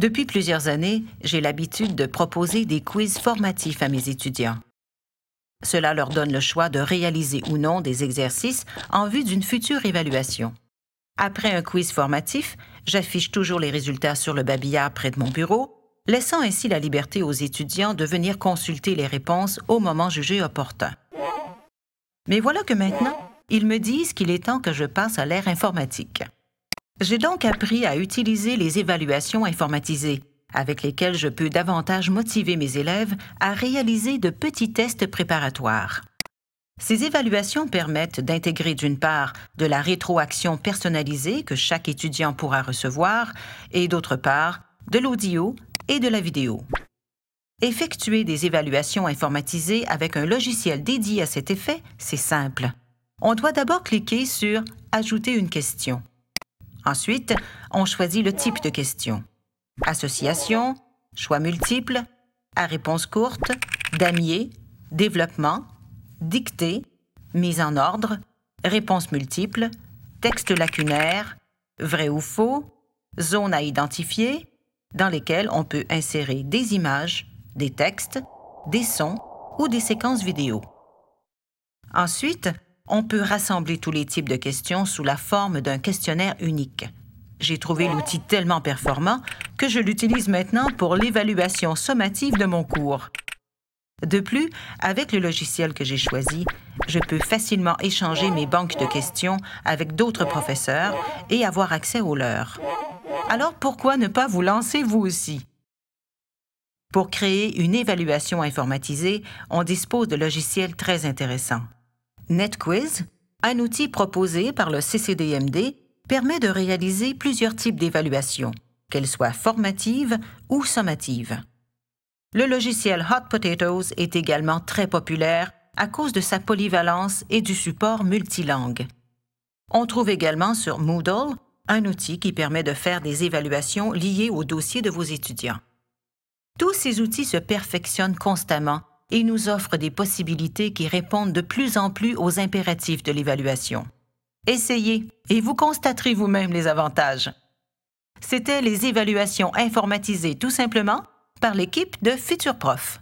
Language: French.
Depuis plusieurs années, j'ai l'habitude de proposer des quiz formatifs à mes étudiants. Cela leur donne le choix de réaliser ou non des exercices en vue d'une future évaluation. Après un quiz formatif, j'affiche toujours les résultats sur le babillard près de mon bureau, laissant ainsi la liberté aux étudiants de venir consulter les réponses au moment jugé opportun. Mais voilà que maintenant, ils me disent qu'il est temps que je passe à l'ère informatique. J'ai donc appris à utiliser les évaluations informatisées, avec lesquelles je peux davantage motiver mes élèves à réaliser de petits tests préparatoires. Ces évaluations permettent d'intégrer d'une part de la rétroaction personnalisée que chaque étudiant pourra recevoir et d'autre part de l'audio et de la vidéo. Effectuer des évaluations informatisées avec un logiciel dédié à cet effet, c'est simple. On doit d'abord cliquer sur Ajouter une question. Ensuite, on choisit le type de question. Association, choix multiples, à réponse courte, damier, développement, dictée, mise en ordre, réponse multiple, texte lacunaire, vrai ou faux, zone à identifier, dans lesquelles on peut insérer des images, des textes, des sons ou des séquences vidéo. Ensuite, on peut rassembler tous les types de questions sous la forme d'un questionnaire unique. J'ai trouvé l'outil tellement performant que je l'utilise maintenant pour l'évaluation sommative de mon cours. De plus, avec le logiciel que j'ai choisi, je peux facilement échanger mes banques de questions avec d'autres professeurs et avoir accès aux leurs. Alors pourquoi ne pas vous lancer vous aussi? Pour créer une évaluation informatisée, on dispose de logiciels très intéressants. NetQuiz, un outil proposé par le CCDMD, permet de réaliser plusieurs types d'évaluations, qu'elles soient formatives ou sommatives. Le logiciel Hot Potatoes est également très populaire à cause de sa polyvalence et du support multilingue. On trouve également sur Moodle un outil qui permet de faire des évaluations liées au dossier de vos étudiants. Tous ces outils se perfectionnent constamment et nous offre des possibilités qui répondent de plus en plus aux impératifs de l'évaluation. Essayez et vous constaterez vous-même les avantages. C'était les évaluations informatisées tout simplement par l'équipe de Futur Prof.